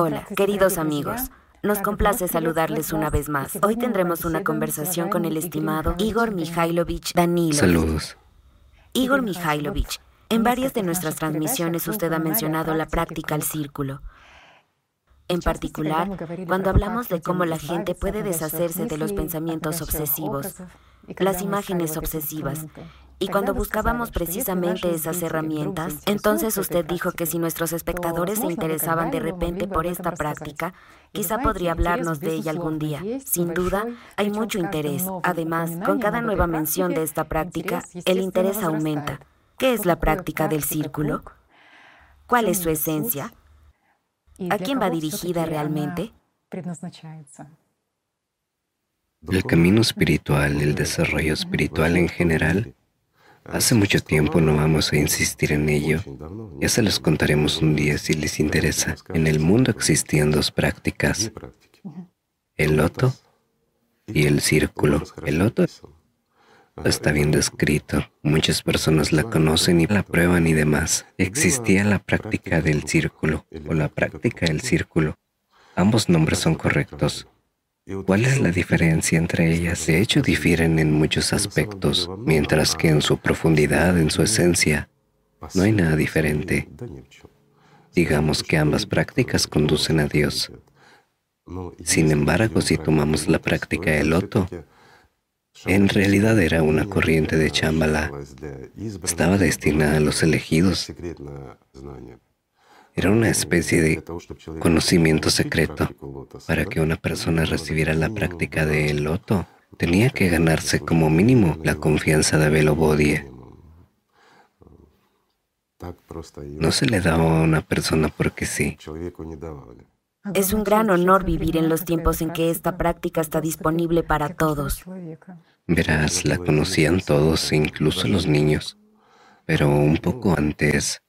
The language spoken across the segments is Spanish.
Hola, queridos amigos. Nos complace saludarles una vez más. Hoy tendremos una conversación con el estimado Igor Mikhailovich Danilov. Saludos. Igor Mikhailovich, en varias de nuestras transmisiones usted ha mencionado la práctica al círculo. En particular, cuando hablamos de cómo la gente puede deshacerse de los pensamientos obsesivos, las imágenes obsesivas, y cuando buscábamos precisamente esas herramientas, entonces usted dijo que si nuestros espectadores se interesaban de repente por esta práctica, quizá podría hablarnos de ella algún día. Sin duda, hay mucho interés. Además, con cada nueva mención de esta práctica, el interés aumenta. ¿Qué es la práctica del círculo? ¿Cuál es su esencia? ¿A quién va dirigida realmente? El camino espiritual, el desarrollo espiritual en general, Hace mucho tiempo no vamos a insistir en ello. Ya se los contaremos un día si les interesa. En el mundo existen dos prácticas, el loto y el círculo. El loto está bien descrito. Muchas personas la conocen y la prueban y demás. Existía la práctica del círculo o la práctica del círculo. Ambos nombres son correctos. ¿Cuál es la diferencia entre ellas? De hecho, difieren en muchos aspectos, mientras que en su profundidad, en su esencia, no hay nada diferente. Digamos que ambas prácticas conducen a Dios. Sin embargo, si tomamos la práctica del loto, en realidad era una corriente de Chambala. Estaba destinada a los elegidos. Era una especie de conocimiento secreto. Para que una persona recibiera la práctica del loto, tenía que ganarse como mínimo la confianza de Abel Bodie. No se le daba a una persona porque sí. Es un gran honor vivir en los tiempos en que esta práctica está disponible para todos. Verás, la conocían todos, incluso los niños. Pero un poco antes,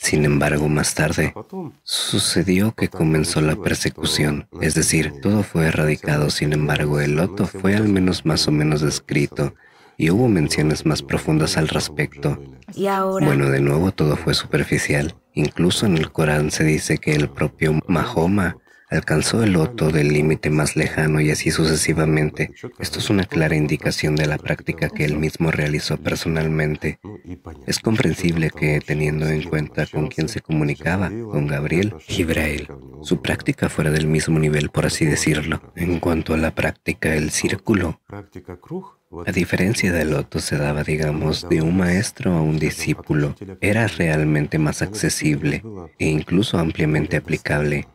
sin embargo, más tarde, sucedió que comenzó la persecución, es decir, todo fue erradicado, sin embargo, el loto fue al menos más o menos descrito y hubo menciones más profundas al respecto. Y ahora... Bueno, de nuevo todo fue superficial. Incluso en el Corán se dice que el propio Mahoma alcanzó el loto del límite más lejano y así sucesivamente. Esto es una clara indicación de la práctica que él mismo realizó personalmente. Es comprensible que, teniendo en cuenta con quién se comunicaba, con Gabriel, Gibrael, su práctica fuera del mismo nivel, por así decirlo. En cuanto a la práctica del círculo, a diferencia del loto se daba, digamos, de un maestro a un discípulo, era realmente más accesible e incluso ampliamente aplicable.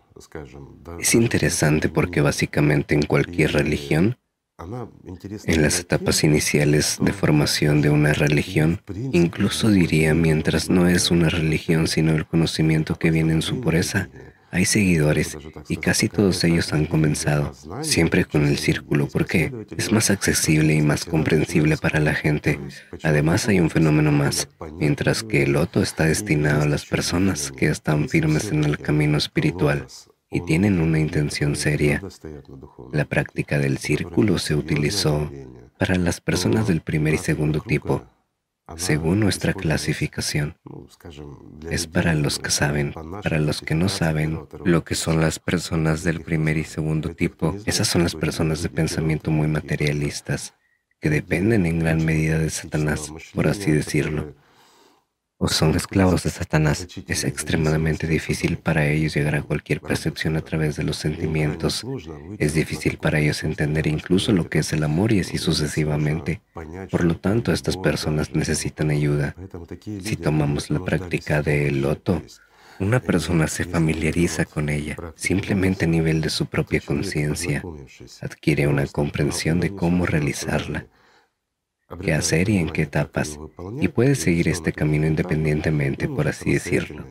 Es interesante porque básicamente en cualquier religión, en las etapas iniciales de formación de una religión, incluso diría mientras no es una religión sino el conocimiento que viene en su pureza, hay seguidores y casi todos ellos han comenzado, siempre con el círculo, porque es más accesible y más comprensible para la gente. Además hay un fenómeno más, mientras que el loto está destinado a las personas que están firmes en el camino espiritual y tienen una intención seria. La práctica del círculo se utilizó para las personas del primer y segundo tipo, según nuestra clasificación. Es para los que saben, para los que no saben lo que son las personas del primer y segundo tipo. Esas son las personas de pensamiento muy materialistas, que dependen en gran medida de Satanás, por así decirlo o son esclavos de Satanás. Es extremadamente difícil para ellos llegar a cualquier percepción a través de los sentimientos. Es difícil para ellos entender incluso lo que es el amor y así sucesivamente. Por lo tanto, estas personas necesitan ayuda. Si tomamos la práctica del loto, una persona se familiariza con ella simplemente a nivel de su propia conciencia, adquiere una comprensión de cómo realizarla qué hacer y en qué etapas, y puede seguir este camino independientemente, por así decirlo.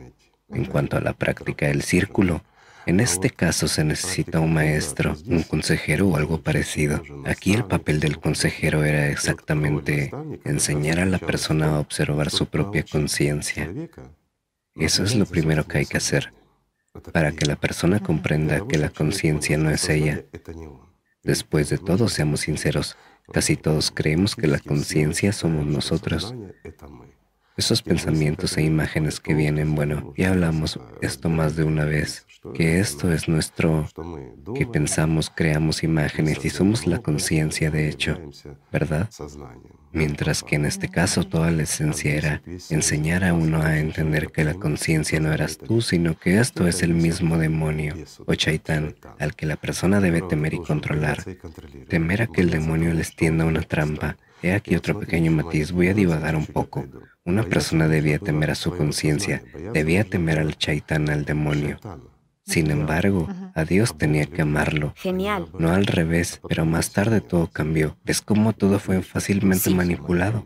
En cuanto a la práctica del círculo, en este caso se necesita un maestro, un consejero o algo parecido. Aquí el papel del consejero era exactamente enseñar a la persona a observar su propia conciencia. Eso es lo primero que hay que hacer, para que la persona comprenda que la conciencia no es ella. Después de todo, seamos sinceros, Casi todos creemos que la conciencia somos nosotros. Esos pensamientos e imágenes que vienen, bueno, ya hablamos esto más de una vez, que esto es nuestro, que pensamos, creamos imágenes y somos la conciencia de hecho, ¿verdad? Mientras que en este caso toda la esencia era enseñar a uno a entender que la conciencia no eras tú, sino que esto es el mismo demonio o chaitán al que la persona debe temer y controlar. Temer a que el demonio les tienda una trampa. He aquí otro pequeño matiz, voy a divagar un poco. Una persona debía temer a su conciencia, debía temer al chaitán, al demonio. Sin embargo, a Dios tenía que amarlo. Genial. No al revés, pero más tarde todo cambió. Es como todo fue fácilmente manipulado.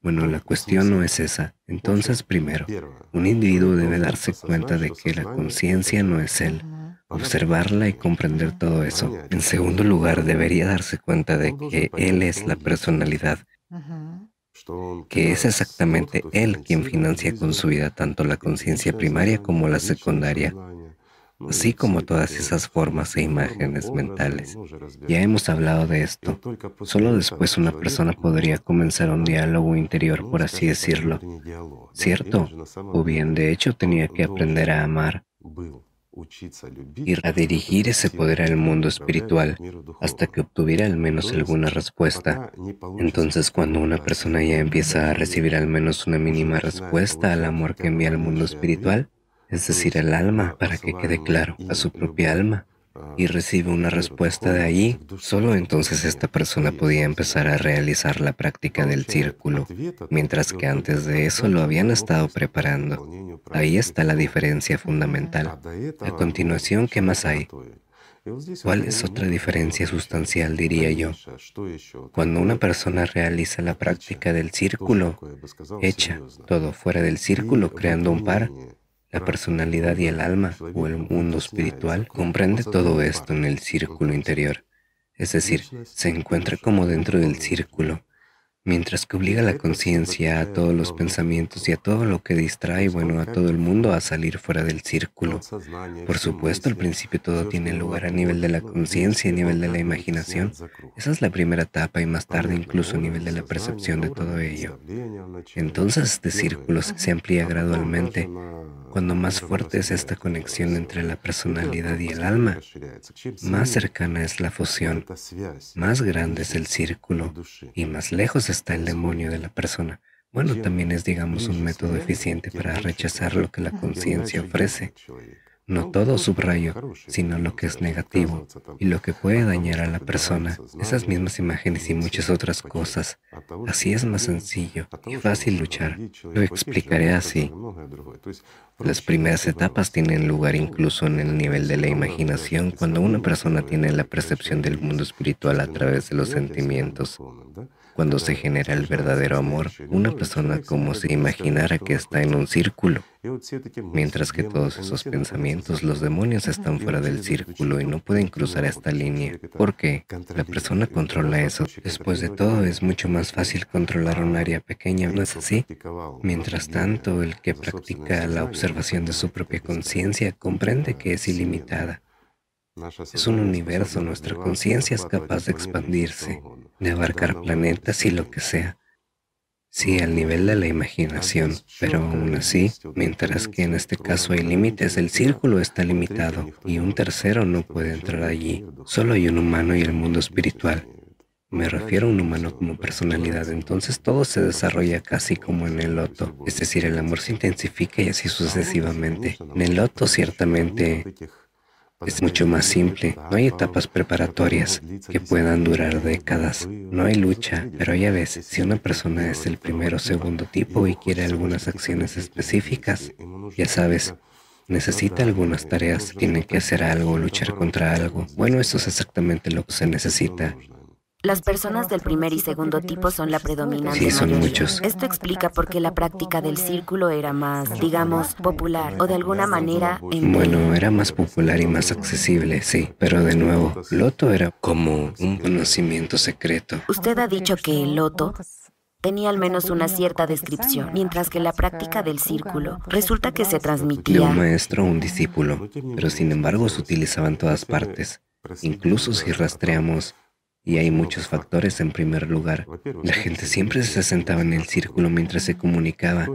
Bueno, la cuestión no es esa. Entonces, primero, un individuo debe darse cuenta de que la conciencia no es él, observarla y comprender todo eso. En segundo lugar, debería darse cuenta de que él es la personalidad, que es exactamente él quien financia con su vida tanto la conciencia primaria como la secundaria así como todas esas formas e imágenes mentales. Ya hemos hablado de esto. Solo después una persona podría comenzar un diálogo interior, por así decirlo. ¿Cierto? O bien, de hecho, tenía que aprender a amar y a dirigir ese poder al mundo espiritual hasta que obtuviera al menos alguna respuesta. Entonces, cuando una persona ya empieza a recibir al menos una mínima respuesta al amor que envía al mundo espiritual, es decir, el alma, para que quede claro, a su propia alma, y recibe una respuesta de allí, solo entonces esta persona podía empezar a realizar la práctica del círculo, mientras que antes de eso lo habían estado preparando. Ahí está la diferencia fundamental. A continuación, ¿qué más hay? ¿Cuál es otra diferencia sustancial, diría yo? Cuando una persona realiza la práctica del círculo, echa todo fuera del círculo creando un par, la personalidad y el alma o el mundo espiritual comprende todo esto en el círculo interior, es decir, se encuentra como dentro del círculo, mientras que obliga a la conciencia, a todos los pensamientos y a todo lo que distrae, bueno, a todo el mundo a salir fuera del círculo. Por supuesto, al principio todo tiene lugar a nivel de la conciencia, a nivel de la imaginación. Esa es la primera etapa y más tarde incluso a nivel de la percepción de todo ello. Entonces este círculo se amplía gradualmente. Cuando más fuerte es esta conexión entre la personalidad y el alma, más cercana es la fusión, más grande es el círculo y más lejos está el demonio de la persona. Bueno, también es, digamos, un método eficiente para rechazar lo que la conciencia ofrece. No todo subrayo, sino lo que es negativo y lo que puede dañar a la persona, esas mismas imágenes y muchas otras cosas. Así es más sencillo y fácil luchar. Lo explicaré así. Las primeras etapas tienen lugar incluso en el nivel de la imaginación cuando una persona tiene la percepción del mundo espiritual a través de los sentimientos. Cuando se genera el verdadero amor, una persona como si imaginara que está en un círculo, mientras que todos esos pensamientos, los demonios están fuera del círculo y no pueden cruzar esta línea, porque la persona controla eso. Después de todo, es mucho más fácil controlar un área pequeña, ¿no es así? Mientras tanto, el que practica la observación de su propia conciencia comprende que es ilimitada. Es un universo, nuestra conciencia es capaz de expandirse de abarcar planetas y lo que sea. Sí, al nivel de la imaginación, pero aún así, mientras que en este caso hay límites, el círculo está limitado y un tercero no puede entrar allí. Solo hay un humano y el mundo espiritual. Me refiero a un humano como personalidad, entonces todo se desarrolla casi como en el loto, es decir, el amor se intensifica y así sucesivamente. En el loto ciertamente es mucho más simple. No hay etapas preparatorias que puedan durar décadas. No hay lucha, pero ya ves, si una persona es el primero o segundo tipo y quiere algunas acciones específicas, ya sabes, necesita algunas tareas, tiene que hacer algo, luchar contra algo. Bueno, eso es exactamente lo que se necesita. Las personas del primer y segundo tipo son la predominante. Sí, son muchos. Esto explica por qué la práctica del círculo era más, digamos, popular o de alguna manera... Bueno, era más popular y más accesible, sí. Pero de nuevo, Loto era como un conocimiento secreto. Usted ha dicho que el Loto tenía al menos una cierta descripción, mientras que la práctica del círculo resulta que se transmitía... De un maestro a un discípulo, pero sin embargo se utilizaba en todas partes. Incluso si rastreamos Y hay muchos factores. En primer lugar, la gente siempre se sentaba en el círculo mientras se comunicaba.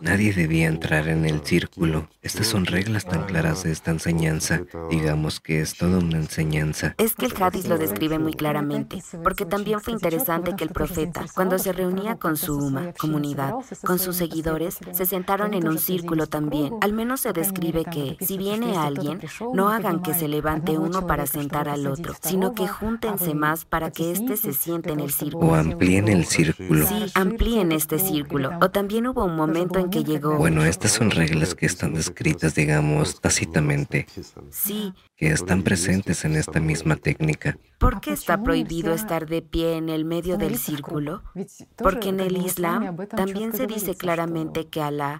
Nadie debía entrar en el círculo. Estas son reglas tan claras de esta enseñanza. Digamos que es toda una enseñanza. Es que el Hadith lo describe muy claramente, porque también fue interesante que el profeta, cuando se reunía con su Uma, comunidad, con sus seguidores, se sentaron en un círculo también. Al menos se describe que, si viene alguien, no hagan que se levante uno para sentar al otro, sino que júntense más para que éste se siente en el círculo. O amplíen el círculo. Sí, amplíen este círculo. O también hubo un momento en que llegó... Bueno, estas son reglas que están descritas, digamos, tácitamente. Sí. Que están presentes en esta misma técnica. ¿Por qué está prohibido estar de pie en el medio del círculo? Porque en el Islam también se dice claramente que Alá,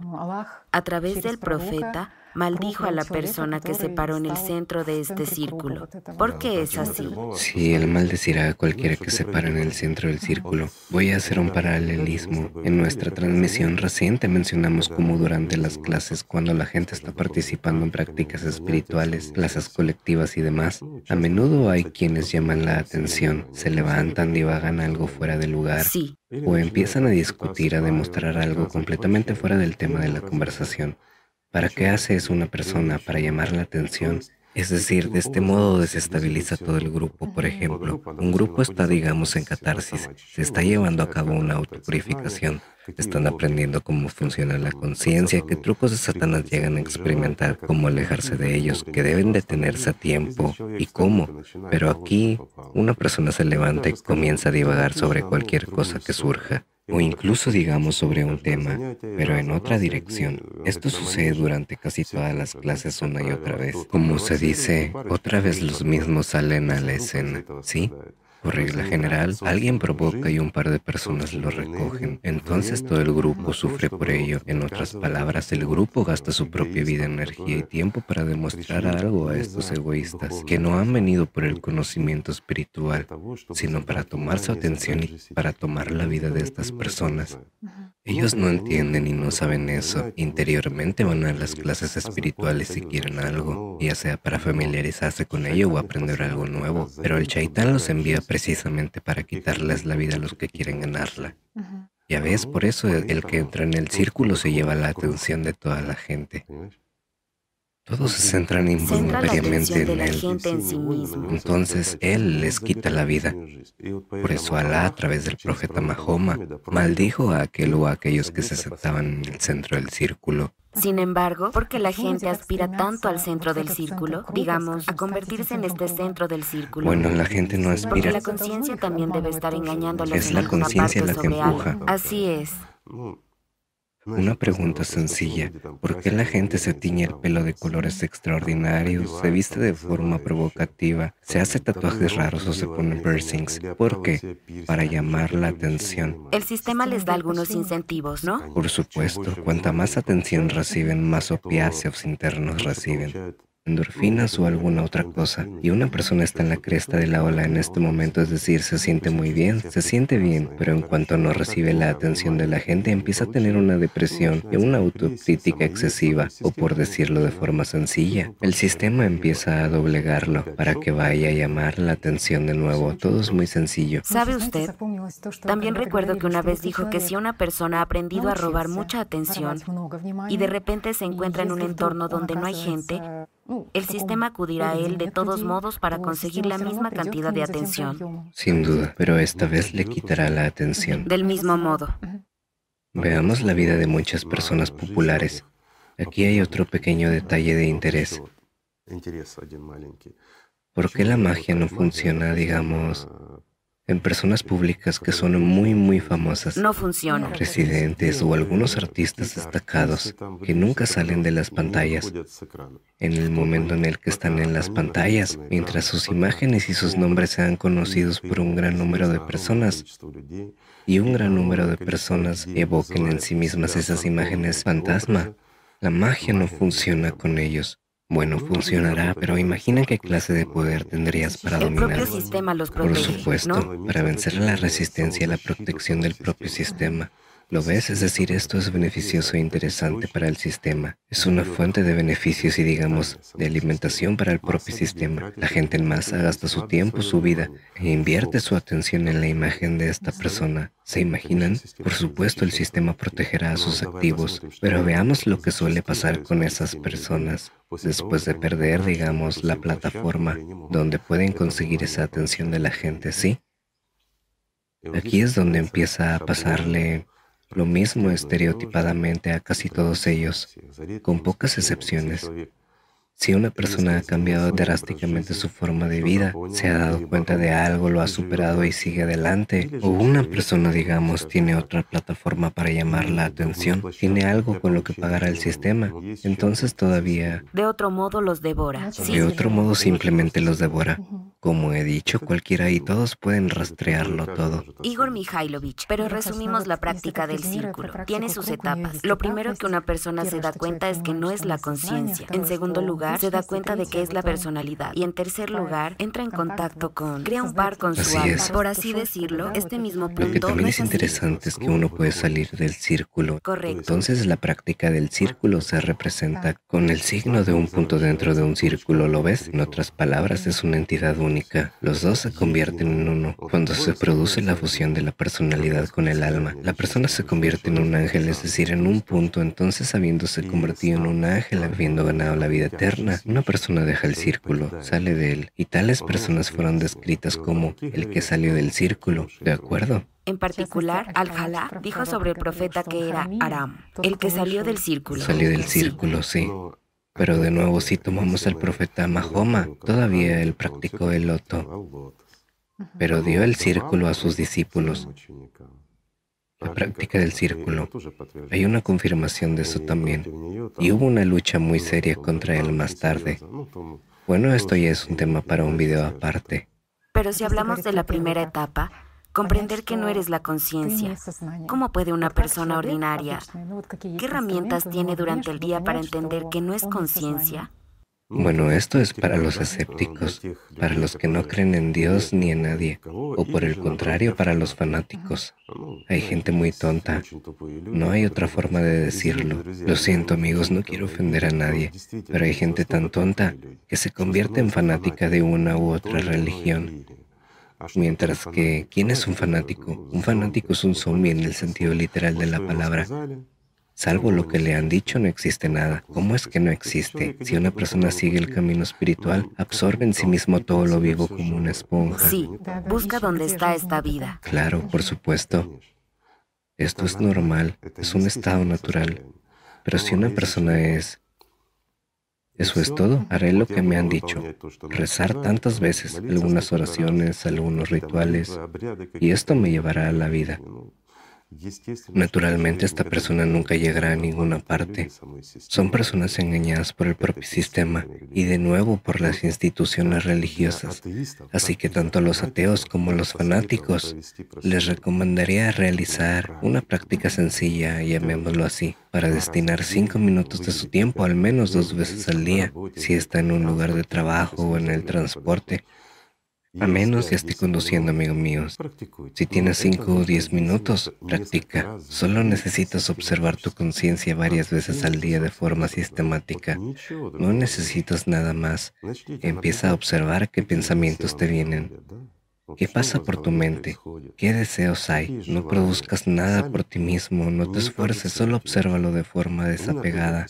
a través del profeta, maldijo a la persona que se paró en el centro de este círculo. ¿Por qué es así? Sí, él maldecirá a cualquiera que se pare en el centro del círculo. Voy a hacer un paralelismo. En nuestra transmisión reciente mencionamos cómo durante las clases, cuando la gente está participando en prácticas espirituales, clases colectivas y demás, a menudo hay quienes llaman la atención, se levantan, divagan algo fuera de lugar. Sí. O empiezan a discutir, a demostrar algo completamente fuera del tema de la conversación. ¿Para qué hace eso una persona? Para llamar la atención. Es decir, de este modo desestabiliza todo el grupo. Por ejemplo, un grupo está, digamos, en catarsis, se está llevando a cabo una autopurificación, están aprendiendo cómo funciona la conciencia, qué trucos de Satanás llegan a experimentar, cómo alejarse de ellos, que deben detenerse a tiempo y cómo. Pero aquí una persona se levanta y comienza a divagar sobre cualquier cosa que surja o incluso digamos sobre un tema, pero en otra dirección. Esto sucede durante casi todas las clases una y otra vez. Como se dice, otra vez los mismos salen a la escena, ¿sí? Por regla general, alguien provoca y un par de personas lo recogen. Entonces todo el grupo sufre por ello. En otras palabras, el grupo gasta su propia vida, energía y tiempo para demostrar algo a estos egoístas que no han venido por el conocimiento espiritual, sino para tomar su atención y para tomar la vida de estas personas. Ellos no entienden y no saben eso. Interiormente van a las clases espirituales si quieren algo, ya sea para familiarizarse con ello o aprender algo nuevo. Pero el chaitán los envía precisamente para quitarles la vida a los que quieren ganarla. Ya ves, por eso el que entra en el círculo se lleva la atención de toda la gente. Todos se centran involuntariamente en él. Entonces él les quita la vida. Por eso Alá, a través del profeta Mahoma, maldijo a aquel o a aquellos que se sentaban en el centro del círculo. Sin embargo, porque la gente aspira tanto al centro del círculo, digamos, a convertirse en este centro del círculo. Bueno, la gente no aspira. Porque la conciencia también debe estar engañándolos Es la conciencia la que empuja. Así es. Una pregunta sencilla. ¿Por qué la gente se tiñe el pelo de colores extraordinarios, se viste de forma provocativa, se hace tatuajes raros o se pone piercings? ¿Por qué? Para llamar la atención. El sistema les da algunos incentivos, ¿no? Por supuesto. Cuanta más atención reciben, más opiáceos internos reciben endorfinas o alguna otra cosa. Y una persona está en la cresta de la ola en este momento, es decir, se siente muy bien, se siente bien, pero en cuanto no recibe la atención de la gente, empieza a tener una depresión y una autocrítica excesiva, o por decirlo de forma sencilla, el sistema empieza a doblegarlo para que vaya a llamar la atención de nuevo. Todo es muy sencillo. ¿Sabe usted? También recuerdo que una vez dijo que si una persona ha aprendido a robar mucha atención y de repente se encuentra en un entorno donde no hay gente, el sistema acudirá a él de todos modos para conseguir la misma cantidad de atención. Sin duda, pero esta vez le quitará la atención. Del mismo modo. Veamos la vida de muchas personas populares. Aquí hay otro pequeño detalle de interés. ¿Por qué la magia no funciona, digamos, en personas públicas que son muy, muy famosas. No funciona. Presidentes o algunos artistas destacados que nunca salen de las pantallas. En el momento en el que están en las pantallas, mientras sus imágenes y sus nombres sean conocidos por un gran número de personas, y un gran número de personas evoquen en sí mismas esas imágenes fantasma, la magia no funciona con ellos. Bueno, funcionará, pero imagina qué clase de poder tendrías para dominar. El sistema los Por supuesto, para vencer la resistencia y la protección del propio sistema. ¿Lo ves? Es decir, esto es beneficioso e interesante para el sistema. Es una fuente de beneficios y, digamos, de alimentación para el propio sistema. La gente en masa gasta su tiempo, su vida e invierte su atención en la imagen de esta persona. ¿Se imaginan? Por supuesto, el sistema protegerá a sus activos, pero veamos lo que suele pasar con esas personas después de perder, digamos, la plataforma donde pueden conseguir esa atención de la gente, ¿sí? Aquí es donde empieza a pasarle lo mismo estereotipadamente a casi todos ellos, con pocas excepciones. Si una persona ha cambiado drásticamente su forma de vida, se ha dado cuenta de algo, lo ha superado y sigue adelante, o una persona, digamos, tiene otra plataforma para llamar la atención, tiene algo con lo que pagar al sistema, entonces todavía... De otro modo los devora. De otro modo simplemente los devora. Como he dicho, cualquiera y todos pueden rastrearlo todo. Igor Mikhailovich, pero resumimos la práctica del círculo. Tiene sus etapas. Lo primero que una persona se da cuenta es que no es la conciencia. En segundo lugar, se da cuenta de que es la personalidad. Y en tercer lugar, entra en contacto con, crea un par con su alma. Por así decirlo, este mismo punto. Lo que también es interesante es que uno puede salir del círculo. Correcto. Entonces la práctica del círculo se representa con el signo de un punto dentro de un círculo. ¿Lo ves? En otras palabras, es una entidad única los dos se convierten en uno. Cuando se produce la fusión de la personalidad con el alma, la persona se convierte en un ángel, es decir, en un punto. Entonces, habiéndose convertido en un ángel, habiendo ganado la vida eterna, una persona deja el círculo, sale de él. Y tales personas fueron descritas como el que salió del círculo. ¿De acuerdo? En particular, Al-Jalá dijo sobre el profeta que era Aram, el que salió del círculo. Salió del círculo, sí. Pero de nuevo, si tomamos al profeta Mahoma, todavía él practicó el loto, pero dio el círculo a sus discípulos. La práctica del círculo. Hay una confirmación de eso también. Y hubo una lucha muy seria contra él más tarde. Bueno, esto ya es un tema para un video aparte. Pero si hablamos de la primera etapa, Comprender que no eres la conciencia. ¿Cómo puede una persona ordinaria? ¿Qué herramientas tiene durante el día para entender que no es conciencia? Bueno, esto es para los escépticos, para los que no creen en Dios ni en nadie, o por el contrario, para los fanáticos. Hay gente muy tonta. No hay otra forma de decirlo. Lo siento amigos, no quiero ofender a nadie, pero hay gente tan tonta que se convierte en fanática de una u otra religión Mientras que, ¿quién es un fanático? Un fanático es un zombie en el sentido literal de la palabra. Salvo lo que le han dicho, no existe nada. ¿Cómo es que no existe? Si una persona sigue el camino espiritual, absorbe en sí mismo todo lo vivo como una esponja. Sí, busca dónde está esta vida. Claro, por supuesto. Esto es normal, es un estado natural. Pero si una persona es eso es todo. Haré lo que me han dicho. Rezar tantas veces, algunas oraciones, algunos rituales, y esto me llevará a la vida. Naturalmente esta persona nunca llegará a ninguna parte. Son personas engañadas por el propio sistema y de nuevo por las instituciones religiosas. Así que tanto a los ateos como a los fanáticos les recomendaría realizar una práctica sencilla, llamémoslo así, para destinar cinco minutos de su tiempo al menos dos veces al día, si está en un lugar de trabajo o en el transporte a menos que esté conduciendo, amigo mío. Si tienes 5 o 10 minutos, practica. Solo necesitas observar tu conciencia varias veces al día de forma sistemática. No necesitas nada más. Empieza a observar qué pensamientos te vienen. ¿Qué pasa por tu mente? ¿Qué deseos hay? No produzcas nada por ti mismo, no te esfuerces, solo obsérvalo de forma desapegada.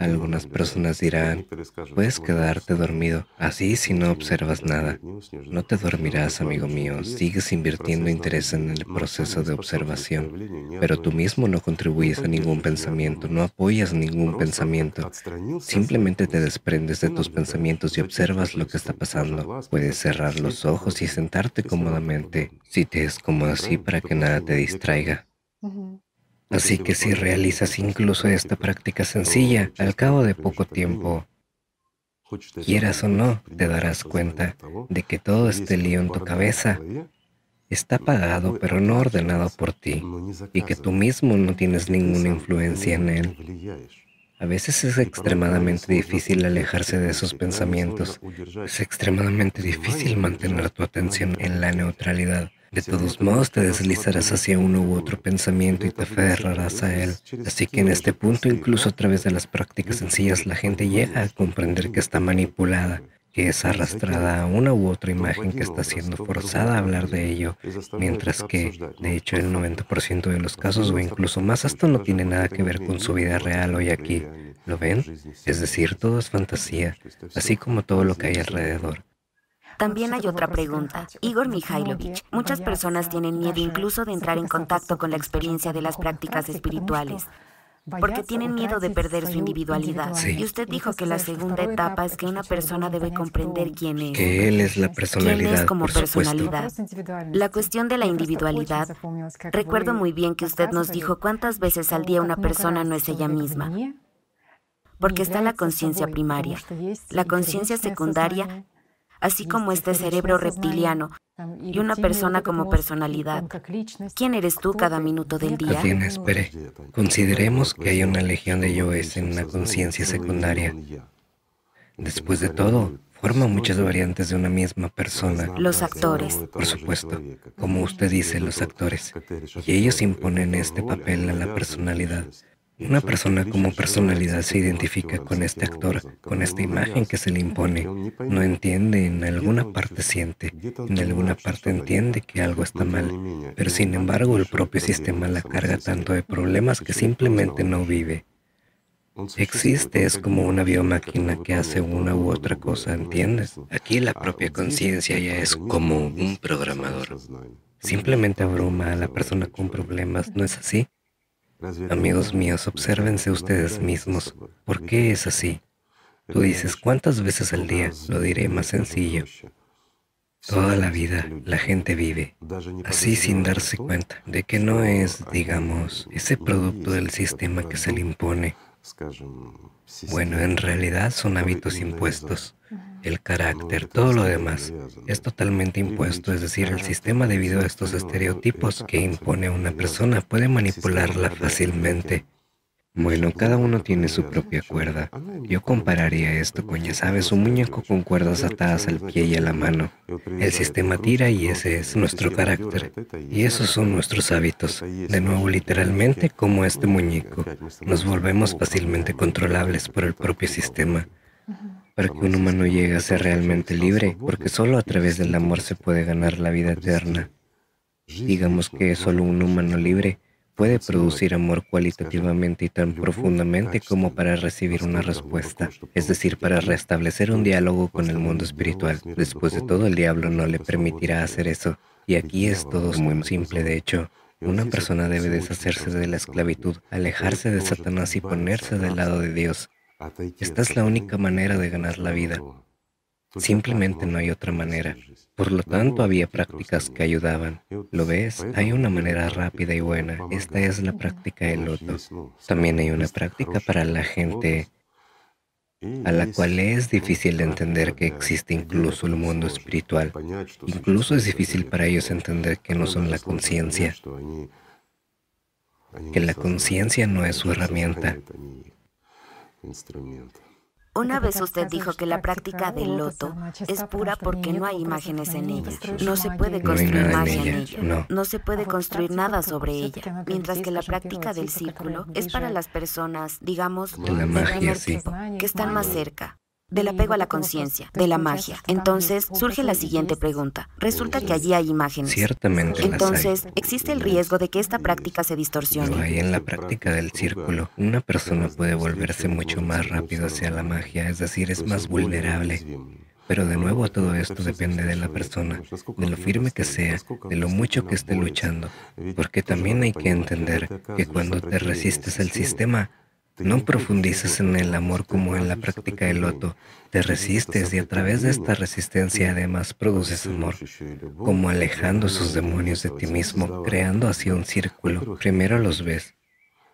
Algunas personas dirán, puedes quedarte dormido, así si no observas nada. No te dormirás, amigo mío, sigues invirtiendo interés en el proceso de observación, pero tú mismo no contribuyes a ningún pensamiento, no apoyas ningún pensamiento. Simplemente te desprendes de tus pensamientos y observas lo que está pasando. Puedes cerrar los ojos y sentarte cómodamente, si te es cómodo así para que nada te distraiga. Así que si realizas incluso esta práctica sencilla, al cabo de poco tiempo, quieras o no, te darás cuenta de que todo este lío en tu cabeza está pagado pero no ordenado por ti y que tú mismo no tienes ninguna influencia en él. A veces es extremadamente difícil alejarse de esos pensamientos. Es extremadamente difícil mantener tu atención en la neutralidad. De todos modos, te deslizarás hacia uno u otro pensamiento y te aferrarás a él. Así que en este punto, incluso a través de las prácticas sencillas, la gente llega a comprender que está manipulada, que es arrastrada a una u otra imagen que está siendo forzada a hablar de ello, mientras que, de hecho, el 90% de los casos o incluso más hasta no tiene nada que ver con su vida real hoy aquí. ¿Lo ven? Es decir, todo es fantasía, así como todo lo que hay alrededor. También hay otra pregunta. Igor Mikhailovich, muchas personas tienen miedo incluso de entrar en contacto con la experiencia de las prácticas espirituales porque tienen miedo de perder su individualidad. Y usted dijo que la segunda etapa es que una persona debe comprender quién es. Que él es la personalidad. Quién es como personalidad. La cuestión de la individualidad. Recuerdo muy bien que usted nos dijo cuántas veces al día una persona no es ella misma. Porque está la conciencia primaria. La conciencia secundaria así como este cerebro reptiliano y una persona como personalidad. ¿Quién eres tú cada minuto del día? Bien, espere. Consideremos que hay una legión de yoes en una conciencia secundaria. Después de todo, forma muchas variantes de una misma persona. Los actores. Por supuesto, como usted dice, los actores. Y ellos imponen este papel a la personalidad. Una persona como personalidad se identifica con este actor, con esta imagen que se le impone. No entiende, en alguna parte siente, en alguna parte entiende que algo está mal, pero sin embargo el propio sistema la carga tanto de problemas que simplemente no vive. Existe, es como una biomáquina que hace una u otra cosa, ¿entiendes? Aquí la propia conciencia ya es como un programador. Simplemente abruma a la persona con problemas, ¿no es así? Amigos míos, obsérvense ustedes mismos. ¿Por qué es así? Tú dices, ¿cuántas veces al día? Lo diré más sencillo. Toda la vida la gente vive así sin darse cuenta de que no es, digamos, ese producto del sistema que se le impone. Bueno, en realidad son hábitos impuestos el carácter, todo lo demás, es totalmente impuesto, es decir, el sistema debido a estos estereotipos que impone una persona puede manipularla fácilmente. Bueno, cada uno tiene su propia cuerda. Yo compararía esto con, ya sabes, un muñeco con cuerdas atadas al pie y a la mano. El sistema tira y ese es nuestro carácter. Y esos son nuestros hábitos. De nuevo, literalmente, como este muñeco, nos volvemos fácilmente controlables por el propio sistema para que un humano llegue a ser realmente libre, porque solo a través del amor se puede ganar la vida eterna. Digamos que solo un humano libre puede producir amor cualitativamente y tan profundamente como para recibir una respuesta, es decir, para restablecer un diálogo con el mundo espiritual. Después de todo, el diablo no le permitirá hacer eso. Y aquí es todo muy simple, de hecho. Una persona debe deshacerse de la esclavitud, alejarse de Satanás y ponerse del lado de Dios. Esta es la única manera de ganar la vida. Simplemente no hay otra manera. Por lo tanto, había prácticas que ayudaban. ¿Lo ves? Hay una manera rápida y buena. Esta es la práctica del loto. También hay una práctica para la gente a la cual es difícil entender que existe incluso el mundo espiritual. Incluso es difícil para ellos entender que no son la conciencia, que la conciencia no es su herramienta, una vez usted dijo que la práctica del loto es pura porque no hay imágenes en ella. No se puede construir magia en ella. No. se puede construir nada sobre ella. Mientras que la práctica del círculo es para las personas, digamos, que están más cerca del apego a la conciencia, de la magia. Entonces surge la siguiente pregunta. Resulta que allí hay imágenes. Ciertamente. Entonces, ¿existe el riesgo de que esta práctica se distorsione? hay en la práctica del círculo. Una persona puede volverse mucho más rápido hacia la magia, es decir, es más vulnerable. Pero de nuevo todo esto depende de la persona, de lo firme que sea, de lo mucho que esté luchando, porque también hay que entender que cuando te resistes al sistema, no profundizas en el amor como en la práctica del loto. Te resistes y a través de esta resistencia además produces amor, como alejando sus demonios de ti mismo, creando así un círculo. Primero los ves.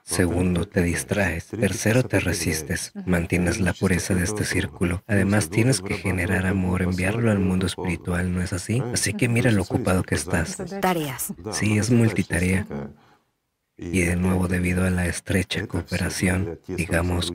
Segundo, te distraes. Tercero, te resistes. Mantienes la pureza de este círculo. Además, tienes que generar amor, enviarlo al mundo espiritual, ¿no es así? Así que mira lo ocupado que estás. Tareas. Sí, es multitarea. Y de nuevo, debido a la estrecha cooperación, digamos,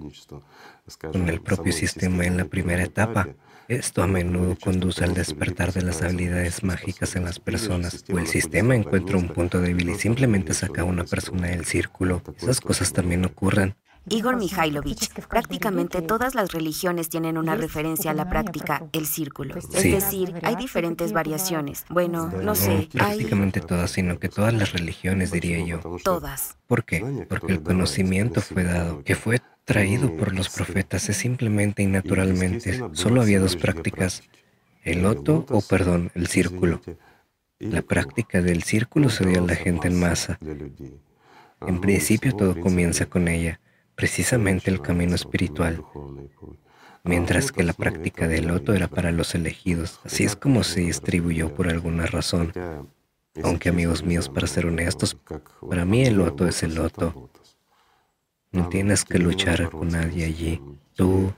con el propio sistema en la primera etapa. Esto a menudo conduce al despertar de las habilidades mágicas en las personas, o el sistema encuentra un punto débil y simplemente saca a una persona del círculo. Esas cosas también ocurren. Igor Mikhailovich, prácticamente todas las religiones tienen una referencia a la práctica, el círculo. Es decir, hay diferentes variaciones. Bueno, no sé. Prácticamente todas, sino que todas las religiones, diría yo. Todas. ¿Por qué? Porque el conocimiento fue dado, que fue traído por los profetas, es simplemente y naturalmente. Solo había dos prácticas, el loto o, perdón, el círculo. La práctica del círculo se dio a la gente en masa. En principio todo comienza con ella precisamente el camino espiritual, mientras que la práctica del loto era para los elegidos. Así es como se distribuyó por alguna razón. Aunque amigos míos, para ser honestos, para mí el loto es el loto. No tienes que luchar con nadie allí. Tú...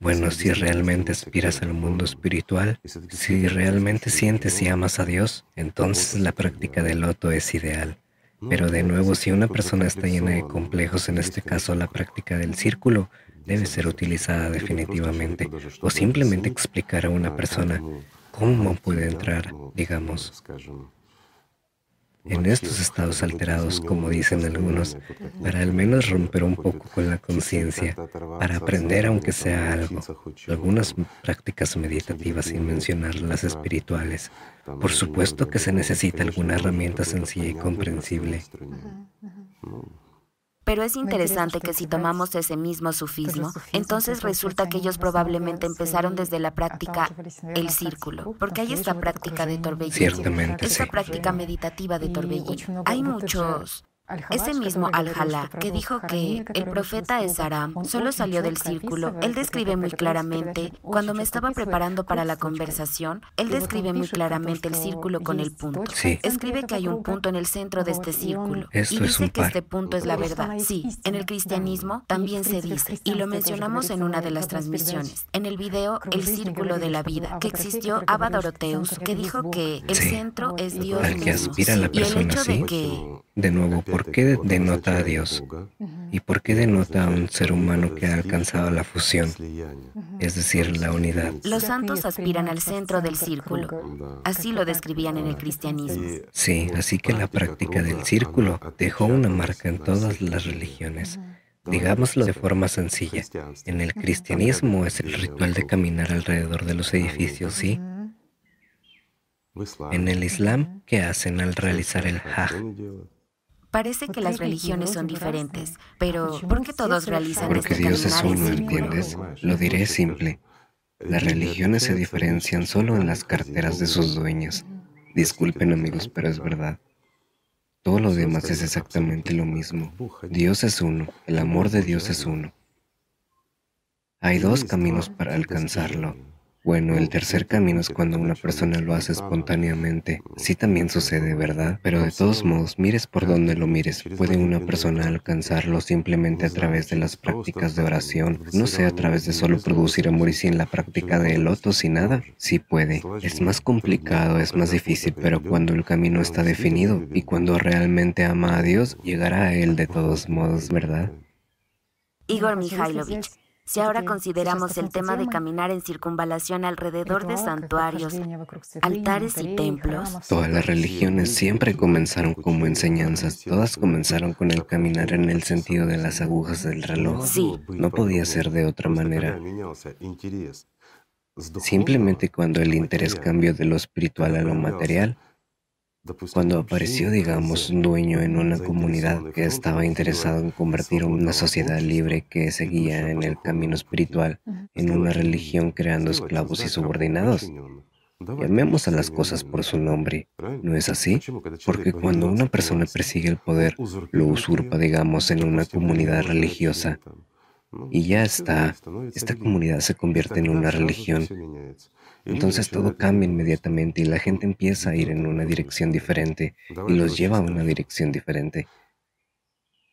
Bueno, si realmente aspiras al mundo espiritual, si realmente sientes y amas a Dios, entonces la práctica del loto es ideal. Pero de nuevo, si una persona está llena de complejos, en este caso la práctica del círculo, debe ser utilizada definitivamente. O simplemente explicar a una persona cómo puede entrar, digamos, en estos estados alterados, como dicen algunos, para al menos romper un poco con la conciencia, para aprender aunque sea algo, algunas prácticas meditativas sin mencionar las espirituales. Por supuesto que se necesita alguna herramienta sencilla y comprensible. Pero es interesante que si tomamos ese mismo sufismo, entonces resulta que ellos probablemente empezaron desde la práctica el círculo, porque hay esta práctica de torbellino, esta práctica meditativa de torbellino. Hay muchos ese mismo Al-Jalá, que dijo que el profeta Esaram solo salió del círculo, él describe muy claramente, cuando me estaba preparando para la conversación, él describe muy claramente el círculo con el punto. Escribe que hay un punto en el centro de este círculo. y dice que este punto es la verdad. Sí, en el cristianismo también se dice, y lo mencionamos en una de las transmisiones. En el video El Círculo de la Vida, que existió Abba Doroteus, que dijo que el centro es Dios mismo. y el hecho de que de nuevo, ¿por qué denota a Dios? ¿Y por qué denota a un ser humano que ha alcanzado la fusión, es decir, la unidad? Los santos aspiran al centro del círculo. Así lo describían en el cristianismo. Sí, así que la práctica del círculo dejó una marca en todas las religiones. Digámoslo de forma sencilla, en el cristianismo es el ritual de caminar alrededor de los edificios, ¿sí? En el Islam, ¿qué hacen al realizar el Hajj? Parece que las religiones son diferentes, pero ¿por qué todos realizan Porque este Dios es uno, ¿entiendes? Lo diré simple. Las religiones se diferencian solo en las carteras de sus dueños. Disculpen amigos, pero es verdad. Todo lo demás es exactamente lo mismo. Dios es uno, el amor de Dios es uno. Hay dos caminos para alcanzarlo. Bueno, el tercer camino es cuando una persona lo hace espontáneamente. Sí también sucede, ¿verdad? Pero de todos modos, mires por donde lo mires, ¿puede una persona alcanzarlo simplemente a través de las prácticas de oración? No sé, a través de solo producir amor y sin la práctica de loto, sin nada. Sí puede. Es más complicado, es más difícil, pero cuando el camino está definido y cuando realmente ama a Dios, llegará a Él de todos modos, ¿verdad? Igor Mikhailovich. Si ahora consideramos el tema de caminar en circunvalación alrededor de santuarios, altares y templos, todas las religiones siempre comenzaron como enseñanzas, todas comenzaron con el caminar en el sentido de las agujas del reloj. Sí. No podía ser de otra manera. Simplemente cuando el interés cambió de lo espiritual a lo material, cuando apareció, digamos, un dueño en una comunidad que estaba interesado en convertir una sociedad libre que seguía en el camino espiritual en una religión creando esclavos y subordinados. Llamemos a las cosas por su nombre, ¿no es así? Porque cuando una persona persigue el poder, lo usurpa, digamos, en una comunidad religiosa, y ya está, esta comunidad se convierte en una religión. Entonces todo cambia inmediatamente y la gente empieza a ir en una dirección diferente y los lleva a una dirección diferente.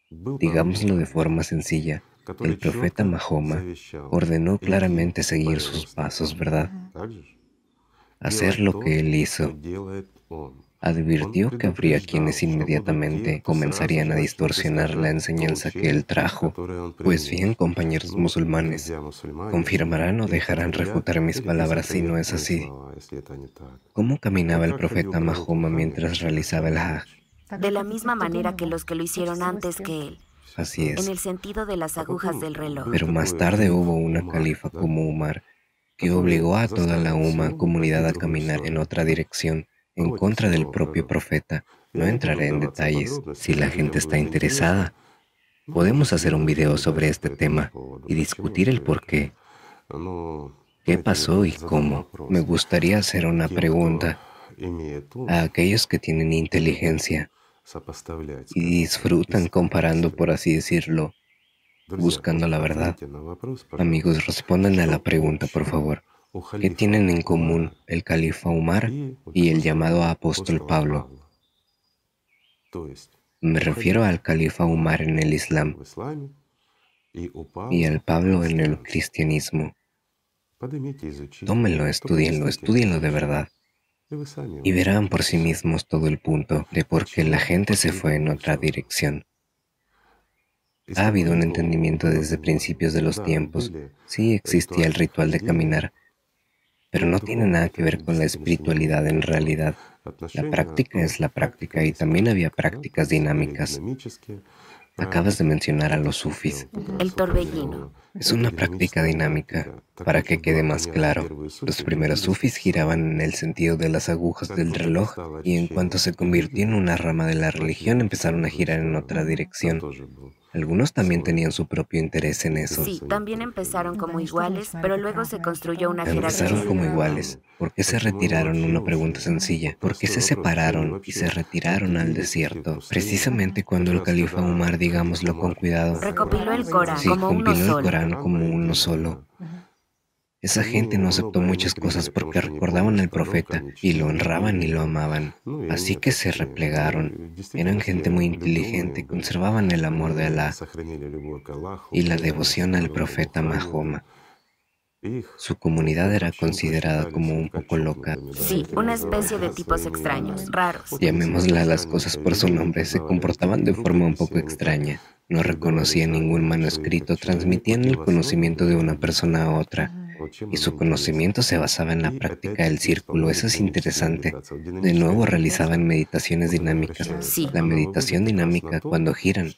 Digámoslo de forma sencilla, el profeta Mahoma ordenó claramente seguir sus pasos, ¿verdad? Hacer lo que él hizo. Advirtió que habría quienes inmediatamente comenzarían a distorsionar la enseñanza que él trajo. Pues bien, compañeros musulmanes, confirmarán o dejarán refutar mis palabras si no es así. ¿Cómo caminaba el profeta Mahoma mientras realizaba el Hajj? De la misma manera que los que lo hicieron antes que él. Así es. En el sentido de las agujas del reloj. Pero más tarde hubo una califa como Umar que obligó a toda la Uma comunidad a caminar en otra dirección en contra del propio profeta. No entraré en detalles. Si la gente está interesada, podemos hacer un video sobre este tema y discutir el por qué. ¿Qué pasó y cómo? Me gustaría hacer una pregunta a aquellos que tienen inteligencia y disfrutan comparando, por así decirlo, buscando la verdad. Amigos, respondan a la pregunta, por favor. ¿Qué tienen en común el califa Umar y el llamado apóstol Pablo? Me refiero al califa Umar en el Islam y al Pablo en el cristianismo. Tómenlo, estudienlo, estudienlo de verdad. Y verán por sí mismos todo el punto de por qué la gente se fue en otra dirección. Ha habido un entendimiento desde principios de los tiempos. Sí existía el ritual de caminar, pero no tiene nada que ver con la espiritualidad en realidad. La práctica es la práctica y también había prácticas dinámicas. Acabas de mencionar a los sufis. El torbellino. Es una práctica dinámica. Para que quede más claro, los primeros sufis giraban en el sentido de las agujas del reloj y en cuanto se convirtió en una rama de la religión empezaron a girar en otra dirección. Algunos también tenían su propio interés en eso. Sí, también empezaron como iguales, pero luego se construyó una jerarquía. Empezaron como iguales. ¿Por qué se retiraron? Una pregunta sencilla. ¿Por qué se separaron y se retiraron al desierto? Precisamente cuando el califa Umar, digámoslo con cuidado, recopiló el Corán sí, como uno solo. Como uno solo. Esa gente no aceptó muchas cosas porque recordaban al profeta y lo honraban y lo amaban. Así que se replegaron. Eran gente muy inteligente, conservaban el amor de Alá y la devoción al profeta Mahoma. Su comunidad era considerada como un poco loca. Sí, una especie de tipos extraños, raros. Llamémosla las cosas por su nombre, se comportaban de forma un poco extraña. No reconocían ningún manuscrito, transmitían el conocimiento de una persona a otra. Y su conocimiento se basaba en la práctica del círculo. Eso es interesante. De nuevo realizaban meditaciones dinámicas. Sí. La meditación dinámica, cuando giran,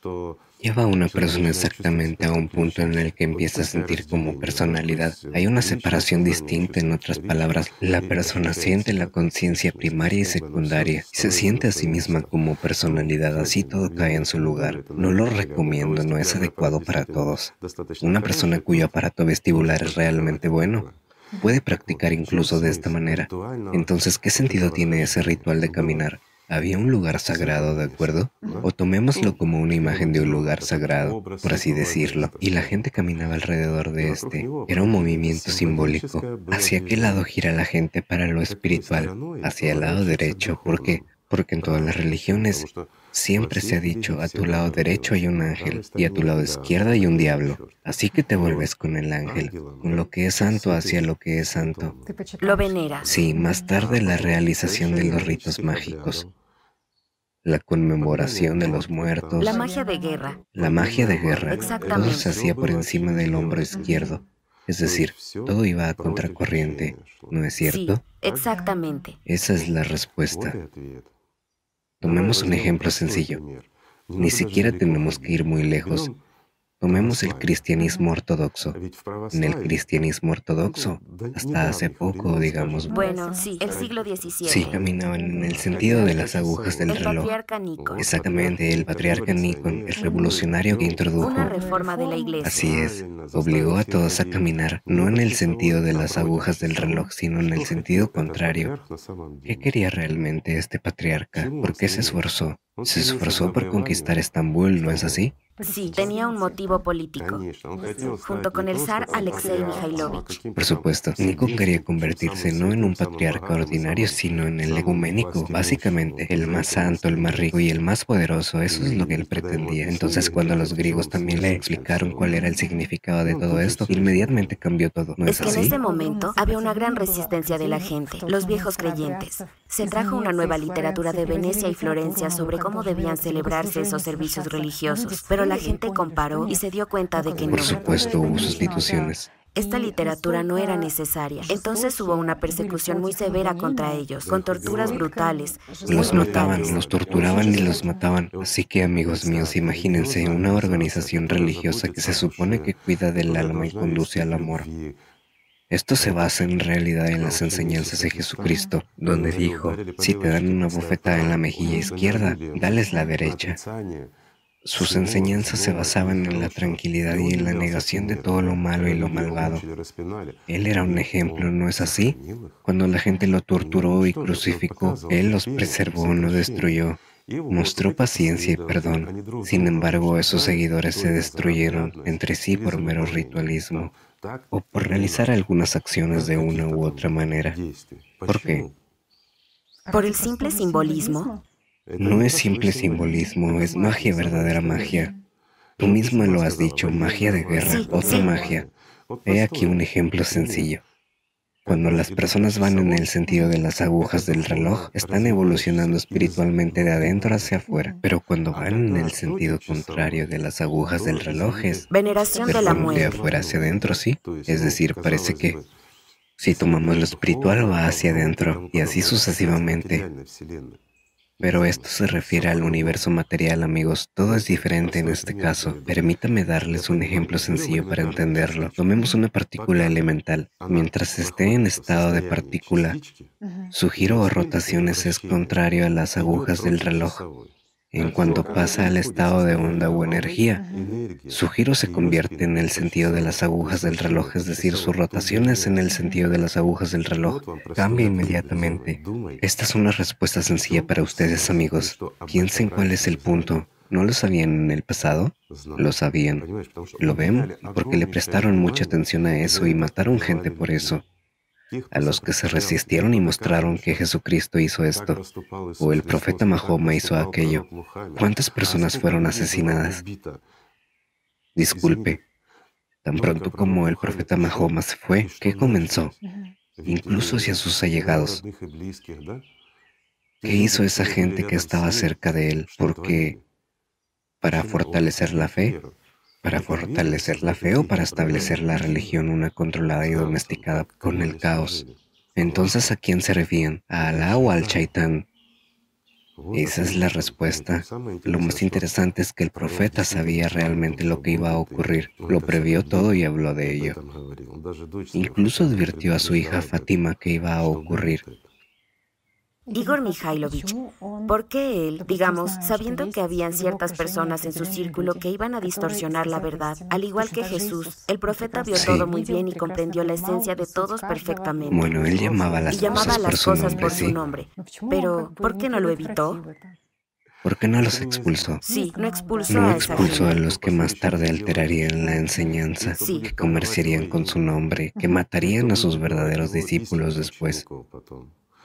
lleva a una persona exactamente a un punto en el que empieza a sentir como personalidad. Hay una separación distinta, en otras palabras, la persona siente la conciencia primaria y secundaria y se siente a sí misma como personalidad, así todo cae en su lugar. No lo recomiendo, no es adecuado para todos. Una persona cuyo aparato vestibular es realmente bueno puede practicar incluso de esta manera. Entonces, ¿qué sentido tiene ese ritual de caminar? Había un lugar sagrado, ¿de acuerdo? O tomémoslo como una imagen de un lugar sagrado, por así decirlo, y la gente caminaba alrededor de este. Era un movimiento simbólico. ¿Hacia qué lado gira la gente para lo espiritual? Hacia el lado derecho. ¿Por qué? Porque en todas las religiones siempre se ha dicho, a tu lado derecho hay un ángel y a tu lado izquierdo hay un diablo. Así que te vuelves con el ángel, con lo que es santo hacia lo que es santo. Lo veneras. Sí, más tarde la realización de los ritos mágicos, la conmemoración de los muertos, La magia de guerra. la magia de guerra, Exactamente. todo se hacía por encima del hombro izquierdo. Es decir, todo iba a contracorriente, ¿no es Sí, cierto? exactamente. Esa es la respuesta. Tomemos un ejemplo sencillo. Ni siquiera tenemos que ir muy lejos. Tomemos el cristianismo ortodoxo. En el cristianismo ortodoxo, hasta hace poco, digamos, Bueno, sí, el siglo XVII. sí caminaban en el sentido de las agujas del El reloj. patriarca Nikon. Exactamente, el patriarca Nikon, el revolucionario que introdujo Una reforma de la iglesia. Así es, obligó a todos a caminar, no en el sentido de las agujas del reloj, sino en el sentido contrario. ¿Qué quería realmente este patriarca? ¿Por qué se esforzó? Se esforzó por conquistar Estambul, ¿no es así? Sí, tenía un motivo político. Junto con el zar Alexei Mikhailovich. Por supuesto, Nikon quería convertirse no en un patriarca ordinario, sino en el ecuménico, básicamente, el más santo, el más rico y el más poderoso, eso es lo que él pretendía. Entonces, cuando los griegos también le explicaron cuál era el significado de todo esto, inmediatamente cambió todo, ¿no Es es que en ese momento había una gran resistencia de la gente, los viejos creyentes. Se trajo una nueva literatura de Venecia y Florencia sobre cómo debían celebrarse esos servicios religiosos, pero la gente comparó y se dio cuenta de que no. Por supuesto, hubo sustituciones. Esta literatura no era necesaria. Entonces hubo una persecución muy severa contra ellos, con torturas brutales. Los mataban, los torturaban y los mataban. Así que, amigos míos, imagínense una organización religiosa que se supone que cuida del alma y conduce al amor. Esto se basa en realidad en las enseñanzas de Jesucristo, donde dijo, si te dan una bofetada en la mejilla izquierda, dales la derecha. Sus enseñanzas se basaban en la tranquilidad y en la negación de todo lo malo y lo malvado. Él era un ejemplo, ¿no es así? Cuando la gente lo torturó y crucificó, Él los preservó, no destruyó. Mostró paciencia y perdón. Sin embargo, esos seguidores se destruyeron entre sí por mero ritualismo o por realizar algunas acciones de una u otra manera. ¿Por qué? Por el simple simbolismo. No es simple simbolismo, es magia, verdadera magia. Tú misma lo has dicho, magia de guerra, otra magia. He aquí un ejemplo sencillo. Cuando las personas van en el sentido de las agujas del reloj, están evolucionando espiritualmente de adentro hacia afuera. Pero cuando van en el sentido contrario de las agujas del reloj es veneración de la muerte. De afuera hacia adentro, sí. Es decir, parece que si tomamos lo espiritual va hacia adentro y así sucesivamente. Pero esto se refiere al universo material, amigos. Todo es diferente en este caso. Permítame darles un ejemplo sencillo para entenderlo. Tomemos una partícula elemental. Mientras esté en estado de partícula, su giro o rotaciones es contrario a las agujas del reloj. En cuanto pasa al estado de onda o energía, su giro se convierte en el sentido de las agujas del reloj, es decir, su rotación es en el sentido de las agujas del reloj. Cambia inmediatamente. Esta es una respuesta sencilla para ustedes, amigos. Piensen cuál es el punto. ¿No lo sabían en el pasado? Lo sabían. Lo ven porque le prestaron mucha atención a eso y mataron gente por eso a los que se resistieron y mostraron que Jesucristo hizo esto, o el profeta Mahoma hizo aquello. ¿Cuántas personas fueron asesinadas? Disculpe, tan pronto como el profeta Mahoma se fue, ¿qué comenzó? Incluso hacia sus allegados. ¿Qué hizo esa gente que estaba cerca de él? Porque para fortalecer la fe, para fortalecer la fe o para establecer la religión una controlada y domesticada con el caos. Entonces, ¿a quién servían? ¿A Alá o al Chaitán? Esa es la respuesta. Lo más interesante es que el profeta sabía realmente lo que iba a ocurrir, lo previó todo y habló de ello. Incluso advirtió a su hija Fátima que iba a ocurrir. Igor Mikhailovich, ¿por qué él, digamos, sabiendo que habían ciertas personas en su círculo que iban a distorsionar la verdad, al igual que Jesús, el profeta vio todo muy bien y comprendió la esencia de todos perfectamente? Bueno, él llamaba las, llamaba cosas, las por su cosas nombre, por su sí. nombre. Pero, ¿por qué no lo evitó? ¿Por qué no los expulsó? Sí, no expulsó No a esa expulsó a gente. los que más tarde alterarían la enseñanza, Sí. que comerciarían con su nombre, que matarían a sus verdaderos discípulos después.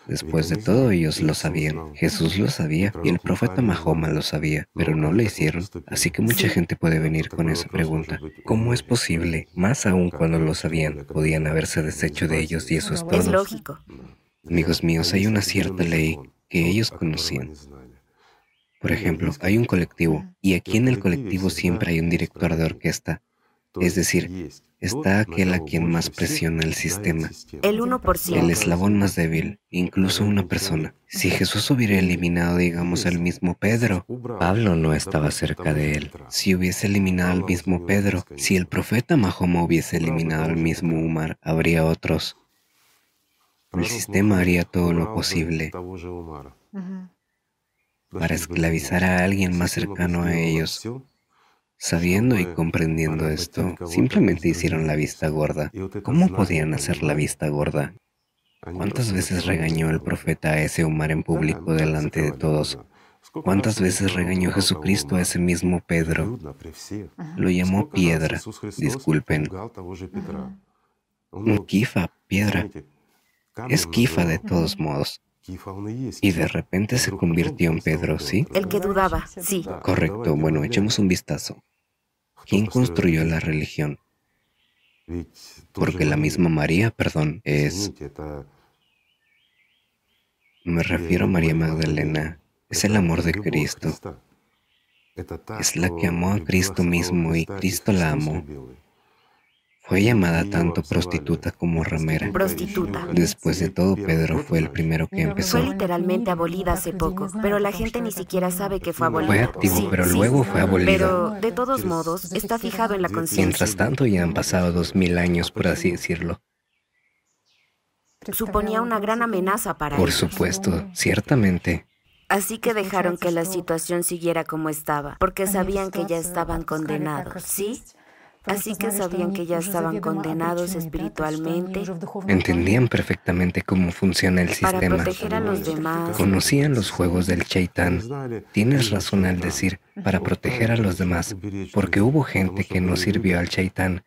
Después de todo, ellos lo sabían. Jesús lo sabía y el profeta Mahoma lo sabía, pero no lo hicieron. Así que mucha gente puede venir con esa pregunta. ¿Cómo es posible? Más aún cuando lo sabían, podían haberse deshecho de ellos y eso es Es todo. lógico. Amigos míos, hay una cierta ley que ellos conocían. Por ejemplo, hay un colectivo y aquí en el colectivo siempre hay un director de orquesta. Es decir, está aquel a quien más presiona el sistema, El 1%. el eslabón más débil, incluso una persona. Si Jesús hubiera eliminado, digamos, al mismo Pedro, Pablo no estaba cerca de él. Si hubiese eliminado al mismo Pedro, si el profeta Mahoma hubiese eliminado al mismo Umar, habría otros. El sistema haría todo lo posible para esclavizar a alguien más cercano a ellos. Sabiendo y comprendiendo esto, simplemente hicieron la vista gorda. ¿Cómo podían hacer la vista gorda? ¿Cuántas veces regañó el profeta a ese Umar en público delante de todos? ¿Cuántas veces regañó Jesucristo a ese mismo Pedro? Lo llamó piedra. Disculpen. Un kifa, piedra. Es kifa de todos modos. Y de repente se convirtió en Pedro, ¿sí? El que dudaba, sí. Correcto. Bueno, echemos un vistazo. ¿Quién construyó la religión? Porque la misma María, perdón, es Me refiero a María Magdalena. Es el amor de Cristo. Es la que amó a Cristo mismo y Cristo la amó. Fue llamada tanto prostituta como ramera. Prostituta. Después de todo, Pedro fue el primero que empezó. Fue literalmente abolida hace poco, pero la gente ni siquiera sabe que fue abolida. Fue activo, pero luego fue abolida. Pero, de todos modos, está fijado en la conciencia. Mientras tanto, ya han pasado dos mil años, por así decirlo. Suponía una gran amenaza para Por ellos. supuesto, ciertamente. Así que dejaron que la situación siguiera como estaba, porque sabían que ya estaban condenados, ¿sí? Así que sabían que ya estaban condenados espiritualmente Entendían perfectamente cómo funciona el para sistema. proteger a los demás. Conocían los juegos del Chaitán. Tienes razón al decir, para proteger a los demás, porque hubo gente que no sirvió al Chaitán,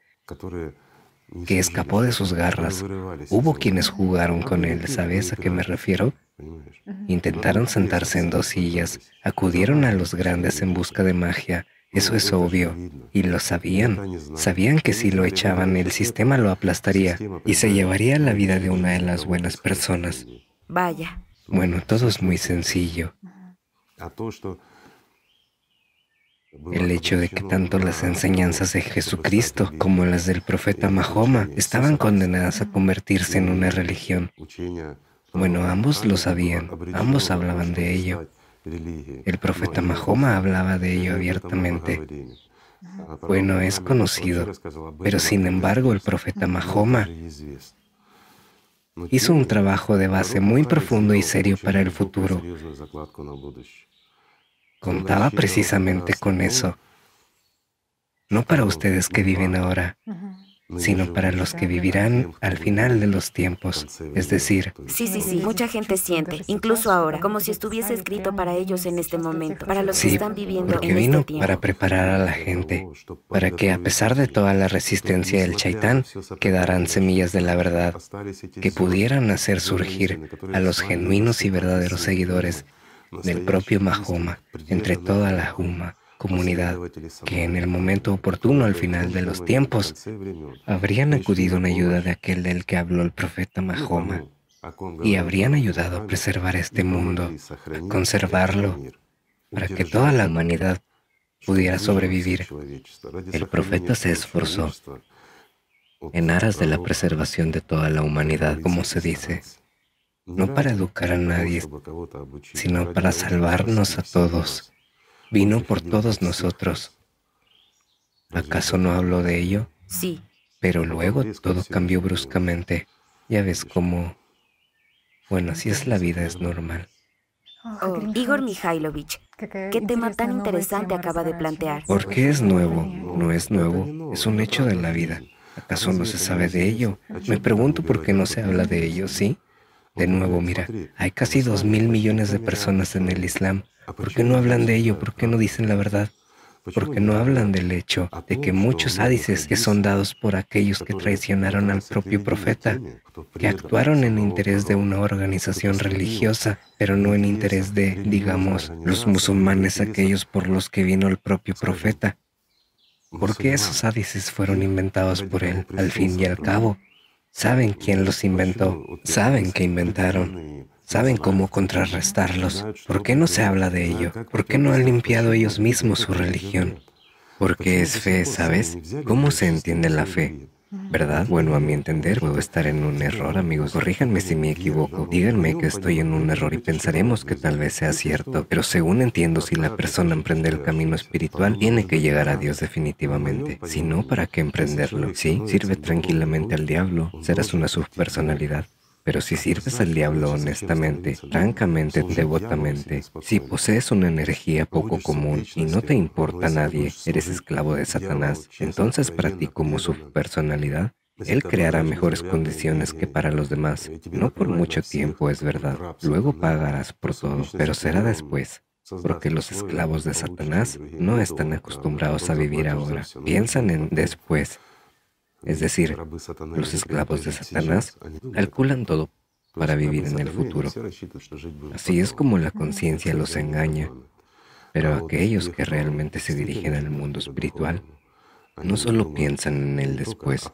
que escapó de sus garras. Hubo quienes jugaron con él, ¿sabes a qué me refiero? Intentaron sentarse en dos sillas, acudieron a los grandes en busca de magia. Eso es obvio. Y lo sabían. Sabían que si lo echaban, el sistema lo aplastaría y se llevaría la vida de una de las buenas personas. Vaya, Bueno, todo es muy sencillo. El hecho de que tanto las enseñanzas de Jesucristo como las del profeta Mahoma estaban condenadas a convertirse en una religión. Bueno, ambos lo sabían, ambos hablaban de ello. El profeta Mahoma hablaba de ello abiertamente. Bueno, es conocido, pero sin embargo el profeta Mahoma hizo un trabajo de base muy profundo y serio para el futuro. Contaba precisamente con eso. No para ustedes que viven ahora, sino para los que vivirán al final de los tiempos. Es decir, sí, sí, sí, mucha gente siente, incluso ahora, como si estuviese escrito para ellos en este momento, para los que están viviendo porque en vino este tiempo. para preparar a la gente, para que a pesar de toda la resistencia del chaitán, quedaran semillas de la verdad que pudieran hacer surgir a los genuinos y verdaderos seguidores del propio Mahoma entre toda la Huma comunidad que en el momento oportuno al final de los tiempos habrían acudido en ayuda de aquel del que habló el profeta Mahoma y habrían ayudado a preservar este mundo, a conservarlo, para que toda la humanidad pudiera sobrevivir. El profeta se esforzó en aras de la preservación de toda la humanidad, como se dice, no para educar a nadie, sino para salvarnos a todos. Vino por todos nosotros. ¿Acaso no habló de ello? Sí, Pero luego todo cambió bruscamente. Ya ves cómo... Bueno, así es la vida, es normal. Oh, Igor Mikhailovich, ¿qué tema tan interesante acaba de plantear? Porque es nuevo, no es nuevo, es un hecho de la vida. ¿Acaso no se sabe de ello? Me pregunto por qué no se habla de ello, ¿sí? De nuevo, mira, hay casi dos mil millones de personas en el Islam. ¿Por qué no hablan de ello? ¿Por qué no dicen la verdad? Porque no hablan del hecho de que muchos hádices que son dados por aquellos que traicionaron al propio profeta, que actuaron en interés de una organización religiosa, pero no en interés de, digamos, los musulmanes, aquellos por los que vino el propio profeta. Porque esos hádices fueron inventados por él, al fin y al cabo. Saben quién los inventó, saben qué inventaron, saben cómo contrarrestarlos. ¿Por qué no se habla de ello? ¿Por qué no han limpiado ellos mismos su religión? Porque es fe, ¿sabes? ¿Cómo se entiende la fe? ¿Verdad? Bueno, a mi entender, puedo estar en un error, amigos. Corríjanme si me equivoco. Díganme que estoy en un error y pensaremos que tal vez sea cierto. Pero según entiendo, si la persona emprende el camino espiritual, tiene que llegar a Dios definitivamente. Si no, ¿para qué emprenderlo? Sí, sirve tranquilamente al diablo. Serás una subpersonalidad. Pero si sirves al diablo honestamente, francamente, devotamente, si posees una energía poco común y no te importa nadie, eres esclavo de Satanás, entonces para ti como su personalidad, él creará mejores condiciones que para los demás. No por mucho tiempo, es verdad. Luego pagarás por todo, pero será después. Porque los esclavos de Satanás no están acostumbrados a vivir ahora. Piensan en después. Es decir, los esclavos de Satanás calculan todo para vivir en el futuro. Así es como la conciencia los engaña. Pero aquellos que realmente se dirigen al mundo espiritual no solo piensan en el después,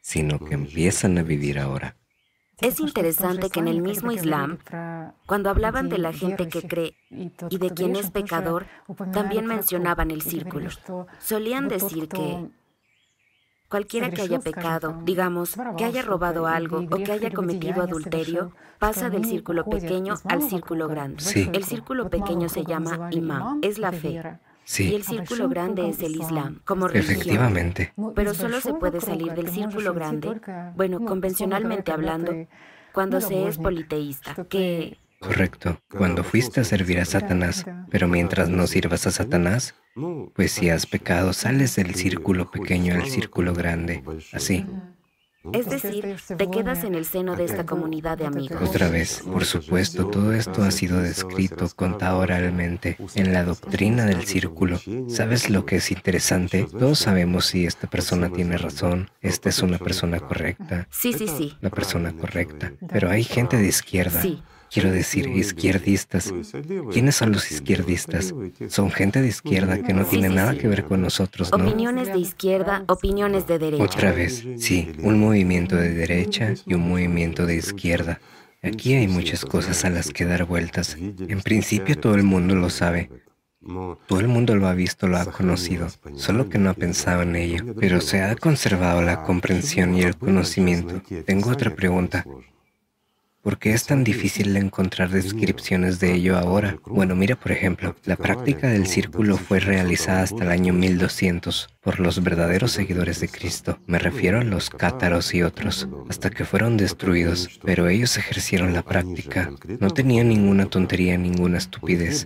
sino que empiezan a vivir ahora. Es interesante que en el mismo Islam, cuando hablaban de la gente que cree y de quien es pecador, también mencionaban el círculo. Solían decir que cualquiera que haya pecado, digamos, que haya robado algo o que haya cometido adulterio, pasa del círculo pequeño al círculo grande. El círculo pequeño se llama imam, es la fe. Y el círculo grande es el Islam, como religión. Efectivamente. Pero solo se puede salir del círculo grande, bueno, convencionalmente hablando, cuando se es politeísta, que... Correcto, cuando fuiste a servir a Satanás, pero mientras no sirvas a Satanás, pues si has pecado, sales del círculo pequeño al círculo grande, así. Es decir, te quedas en el seno de esta comunidad de amigos. Otra vez, por supuesto, todo esto ha sido descrito, contado oralmente, en la doctrina del círculo. ¿Sabes lo que es interesante? Todos sabemos si esta persona tiene razón, esta es una persona correcta. Sí, sí, sí. La persona correcta. Pero hay gente de izquierda. Sí. Quiero decir, izquierdistas. ¿Quiénes son los izquierdistas? Son gente de izquierda que no tiene nada que ver con nosotros, ¿no? Opiniones de izquierda, opiniones de derecha. Otra vez, sí, un movimiento de derecha y un movimiento de izquierda. Aquí hay muchas cosas a las que dar vueltas. En principio todo el mundo lo sabe. Todo el mundo lo ha visto, lo ha conocido, solo que no ha pensado en ello. Pero se ha conservado la comprensión y el conocimiento. Tengo otra pregunta. ¿Por qué es tan difícil encontrar descripciones de ello ahora? Bueno, mira por ejemplo, la práctica del círculo fue realizada hasta el año 1200 por los verdaderos seguidores de Cristo. Me refiero a los cátaros y otros, hasta que fueron destruidos, pero ellos ejercieron la práctica. No tenían ninguna tontería, ninguna estupidez.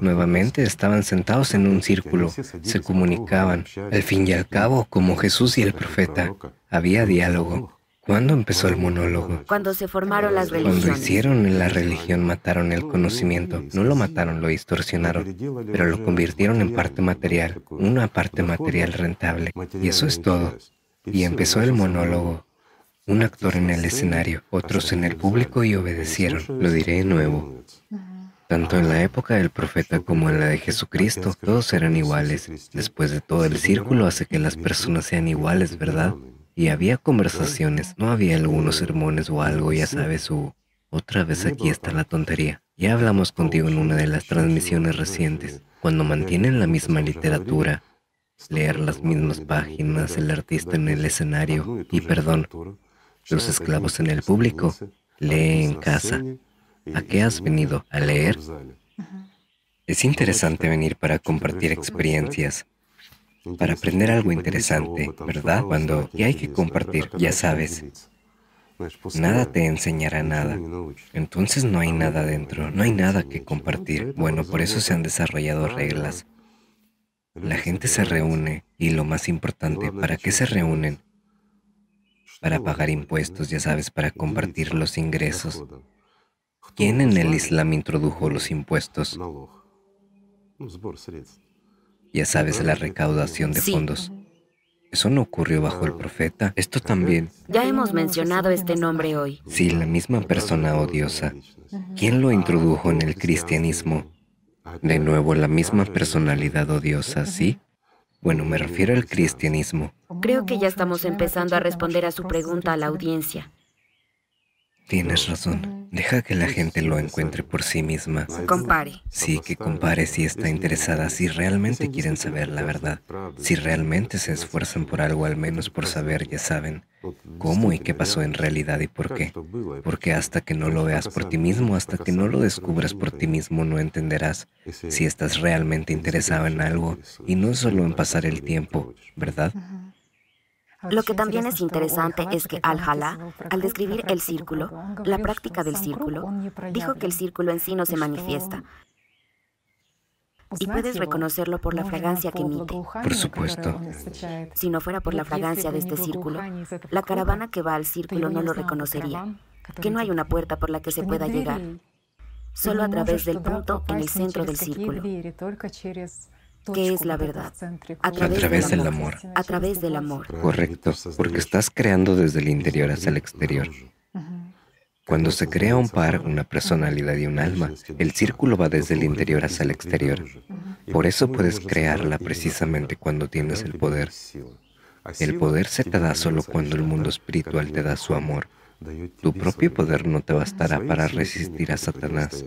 Nuevamente estaban sentados en un círculo, se comunicaban. Al fin y al cabo, como Jesús y el profeta, había diálogo. ¿Cuándo empezó el monólogo? Cuando se formaron las religiones. Cuando hicieron la religión mataron el conocimiento. No lo mataron, lo distorsionaron, pero lo convirtieron en parte material, una parte material rentable. Y eso es todo. Y empezó el monólogo. Un actor en el escenario, otros en el público y obedecieron. Lo diré de nuevo. Tanto en la época del profeta como en la de Jesucristo, todos eran iguales. Después de todo, el círculo hace que las personas sean iguales, ¿verdad? Y había conversaciones, no había algunos sermones o algo, ya sabes, su... Otra vez aquí está la tontería. Ya hablamos contigo en una de las transmisiones recientes. Cuando mantienen la misma literatura, leer las mismas páginas, el artista en el escenario y, perdón, los esclavos en el público, lee en casa. ¿A qué has venido? ¿A leer? Es interesante venir para compartir experiencias, para aprender algo interesante, ¿verdad? Cuando y hay que compartir, ya sabes. Nada te enseñará nada. Entonces no hay nada dentro, no hay nada que compartir. Bueno, por eso se han desarrollado reglas. La gente se reúne y lo más importante, ¿para qué se reúnen? Para pagar impuestos, ya sabes, para compartir los ingresos. ¿Quién en el Islam introdujo los impuestos? Ya sabes, la recaudación de fondos. Eso no ocurrió bajo el profeta. Esto también. Ya hemos mencionado este nombre hoy. Sí, la misma persona odiosa. ¿Quién lo introdujo en el cristianismo? De nuevo, la misma personalidad odiosa, ¿sí? Bueno, me refiero al cristianismo. Creo que ya estamos empezando a responder a su pregunta a la audiencia. Tienes razón. Deja que la gente lo encuentre por sí misma. Compare. Sí, que compare si está interesada, si realmente quieren saber la verdad, si realmente se esfuerzan por algo, al menos por saber, ya saben, cómo y qué pasó en realidad y por qué. Porque hasta que no lo veas por ti mismo, hasta que no lo descubras por ti mismo, no entenderás si estás realmente interesado en algo y no solo en pasar el tiempo, ¿verdad? Lo que también es interesante es que Al-Jalá, al describir el círculo, la práctica del círculo, dijo que el círculo en sí no se manifiesta. Y puedes reconocerlo por la fragancia que emite. Por supuesto. Si no fuera por la fragancia de este círculo, la caravana que va al círculo no lo reconocería. Que no hay una puerta por la que se pueda llegar, solo a través del punto en el centro del círculo. ¿Qué es la verdad? A través, del, amor. A través del amor. Correcto, porque estás creando desde el interior hacia el exterior. Cuando se crea un par, una personalidad y un alma, el círculo va desde el interior hacia el exterior. Por eso puedes crearla precisamente cuando tienes el poder. El poder se te da solo cuando el mundo espiritual te da su amor. Tu propio poder no te bastará para resistir a Satanás.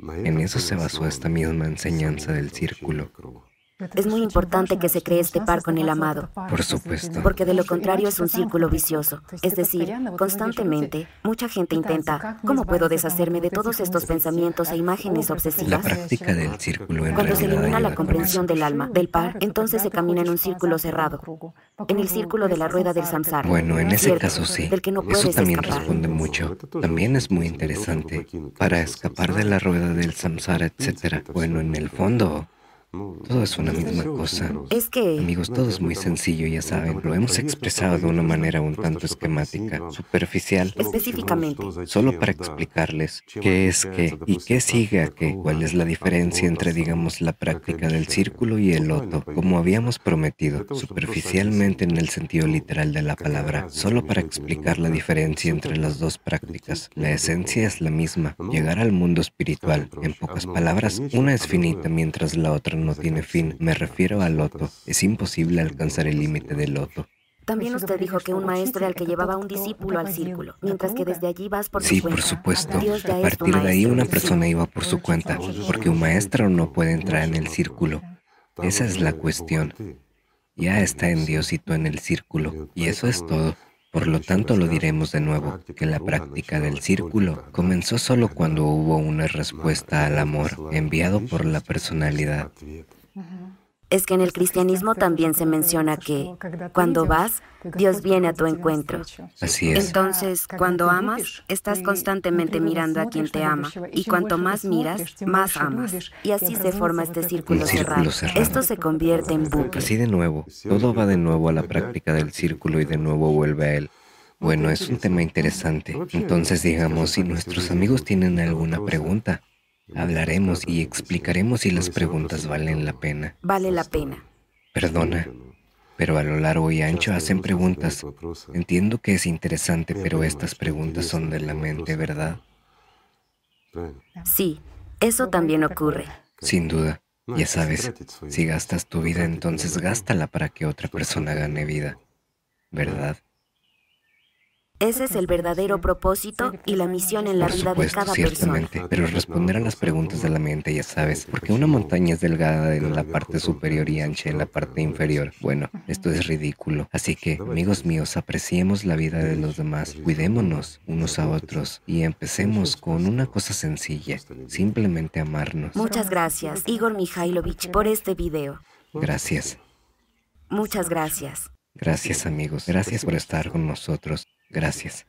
En eso se basó esta misma enseñanza del círculo. Es muy importante que se cree este par con el amado. Por supuesto. Porque de lo contrario es un círculo vicioso. Es decir, constantemente, mucha gente intenta, ¿cómo puedo deshacerme de todos estos pensamientos e imágenes obsesivas? La práctica del círculo en Cuando se elimina la comprensión del alma, del par, entonces se camina en un círculo cerrado. En el círculo de la rueda del samsara. Bueno, en ese caso sí. Eso también responde mucho. También es muy interesante. Para escapar de la rueda del samsara, etc. Bueno, en el fondo... Todo es una misma cosa. Es que... Amigos, todo es muy sencillo, ya saben. Lo hemos expresado de una manera un tanto esquemática, superficial. Específicamente. Solo para explicarles qué es qué y qué sigue a qué. Cuál es la diferencia entre, digamos, la práctica del círculo y el loto, como habíamos prometido, superficialmente en el sentido literal de la palabra. Solo para explicar la diferencia entre las dos prácticas. La esencia es la misma, llegar al mundo espiritual. En pocas palabras, una es finita mientras la otra no tiene fin. Me refiero al loto. Es imposible alcanzar el límite del loto. También usted dijo que un maestro era el que llevaba un discípulo al círculo, mientras que desde allí vas por sí, tu cuenta. Sí, por supuesto. A partir de ahí una persona iba por su cuenta, porque un maestro no puede entrar en el círculo. Esa es la cuestión. Ya está en Dios y tú en el círculo, y eso es todo. Por lo tanto, lo diremos de nuevo, que la práctica del círculo comenzó solo cuando hubo una respuesta al amor enviado por la personalidad. Es que en el cristianismo también se menciona que cuando vas, Dios viene a tu encuentro. Así es. Entonces, cuando amas, estás constantemente mirando a quien te ama. Y cuanto más miras, más amas. Y así se forma este círculo, círculo cerrado. Esto se convierte en bucle. Así de nuevo, todo va de nuevo a la práctica del círculo y de nuevo vuelve a él. Bueno, es un tema interesante. Entonces, digamos, si nuestros amigos tienen alguna pregunta, Hablaremos y explicaremos si las preguntas valen la pena. Vale la pena. Perdona, pero a lo largo y ancho hacen preguntas. Entiendo que es interesante, pero estas preguntas son de la mente, ¿verdad? Sí, eso también ocurre. Sin duda. Ya sabes, si gastas tu vida, entonces gástala para que otra persona gane vida, ¿verdad? Ese es el verdadero propósito y la misión en la Por vida supuesto, de cada ciertamente, persona. pero responder a las preguntas de la mente, ya sabes, porque una montaña es delgada en la parte superior y ancha en la parte inferior. Bueno, esto es ridículo. Así que, amigos míos, apreciemos la vida de los demás, cuidémonos unos a otros y empecemos con una cosa sencilla, simplemente amarnos. Muchas gracias, Igor Mikhailovich, por este video. Gracias. Muchas gracias. Gracias amigos, gracias por estar con nosotros. Gracias.